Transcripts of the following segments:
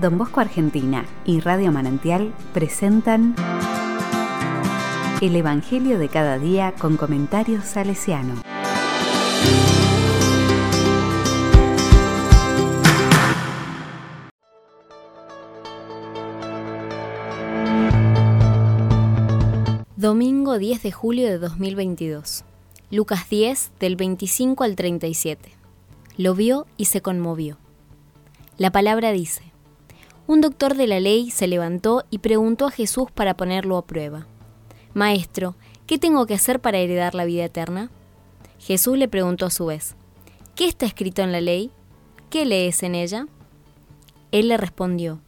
Don Bosco Argentina y Radio Manantial presentan El Evangelio de cada día con comentarios salesiano. Domingo 10 de julio de 2022. Lucas 10 del 25 al 37. Lo vio y se conmovió. La palabra dice, un doctor de la ley se levantó y preguntó a Jesús para ponerlo a prueba. Maestro, ¿qué tengo que hacer para heredar la vida eterna? Jesús le preguntó a su vez, ¿qué está escrito en la ley? ¿Qué lees en ella? Él le respondió,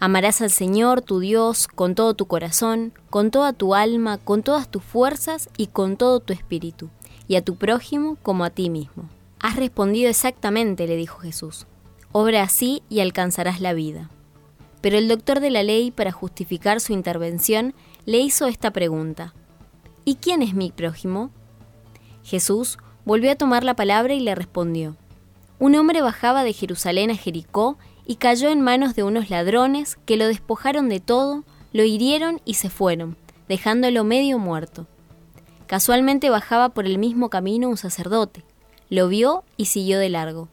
Amarás al Señor tu Dios con todo tu corazón, con toda tu alma, con todas tus fuerzas y con todo tu espíritu, y a tu prójimo como a ti mismo. Has respondido exactamente, le dijo Jesús. Obra así y alcanzarás la vida. Pero el doctor de la ley, para justificar su intervención, le hizo esta pregunta. ¿Y quién es mi prójimo? Jesús volvió a tomar la palabra y le respondió. Un hombre bajaba de Jerusalén a Jericó y cayó en manos de unos ladrones que lo despojaron de todo, lo hirieron y se fueron, dejándolo medio muerto. Casualmente bajaba por el mismo camino un sacerdote, lo vio y siguió de largo.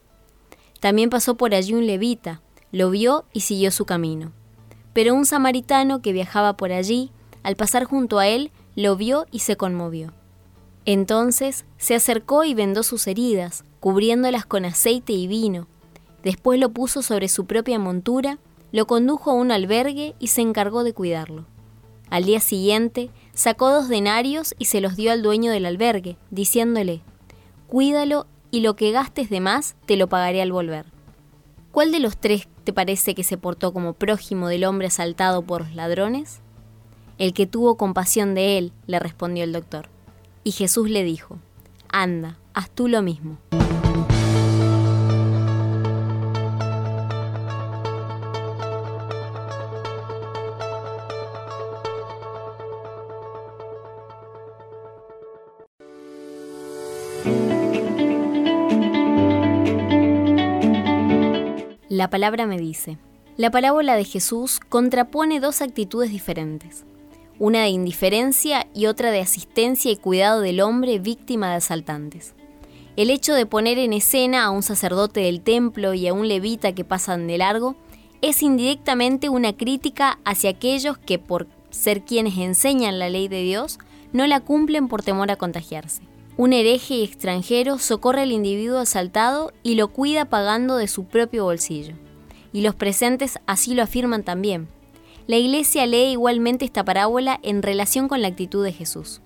También pasó por allí un levita, lo vio y siguió su camino. Pero un samaritano que viajaba por allí, al pasar junto a él, lo vio y se conmovió. Entonces se acercó y vendó sus heridas, cubriéndolas con aceite y vino. Después lo puso sobre su propia montura, lo condujo a un albergue y se encargó de cuidarlo. Al día siguiente, sacó dos denarios y se los dio al dueño del albergue, diciéndole, Cuídalo y lo que gastes de más te lo pagaré al volver. ¿Cuál de los tres te parece que se portó como prójimo del hombre asaltado por los ladrones? El que tuvo compasión de él, le respondió el doctor. Y Jesús le dijo, Anda, haz tú lo mismo. La palabra me dice. La parábola de Jesús contrapone dos actitudes diferentes, una de indiferencia y otra de asistencia y cuidado del hombre víctima de asaltantes. El hecho de poner en escena a un sacerdote del templo y a un levita que pasan de largo es indirectamente una crítica hacia aquellos que por ser quienes enseñan la ley de Dios no la cumplen por temor a contagiarse. Un hereje y extranjero socorre al individuo asaltado y lo cuida pagando de su propio bolsillo. Y los presentes así lo afirman también. La iglesia lee igualmente esta parábola en relación con la actitud de Jesús.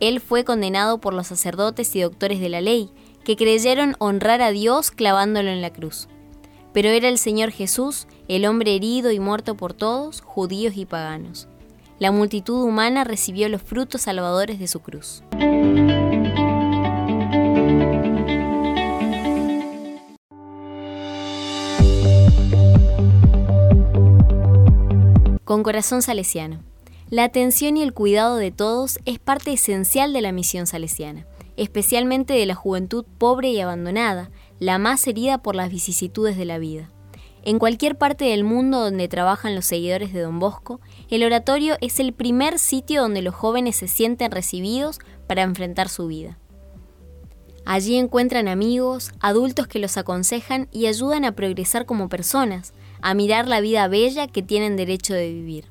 Él fue condenado por los sacerdotes y doctores de la ley, que creyeron honrar a Dios clavándolo en la cruz. Pero era el Señor Jesús, el hombre herido y muerto por todos, judíos y paganos. La multitud humana recibió los frutos salvadores de su cruz. Con corazón salesiano. La atención y el cuidado de todos es parte esencial de la misión salesiana, especialmente de la juventud pobre y abandonada, la más herida por las vicisitudes de la vida. En cualquier parte del mundo donde trabajan los seguidores de Don Bosco, el oratorio es el primer sitio donde los jóvenes se sienten recibidos para enfrentar su vida. Allí encuentran amigos, adultos que los aconsejan y ayudan a progresar como personas, a mirar la vida bella que tienen derecho de vivir.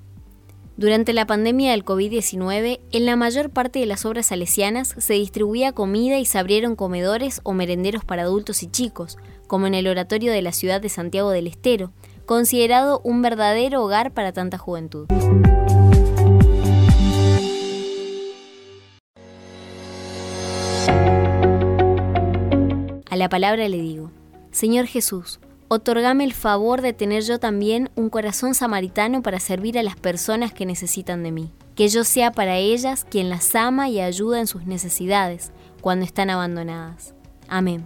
Durante la pandemia del COVID-19, en la mayor parte de las obras salesianas se distribuía comida y se abrieron comedores o merenderos para adultos y chicos, como en el oratorio de la ciudad de Santiago del Estero, considerado un verdadero hogar para tanta juventud. A la palabra le digo, Señor Jesús, otorgame el favor de tener yo también un corazón samaritano para servir a las personas que necesitan de mí. Que yo sea para ellas quien las ama y ayuda en sus necesidades cuando están abandonadas. Amén.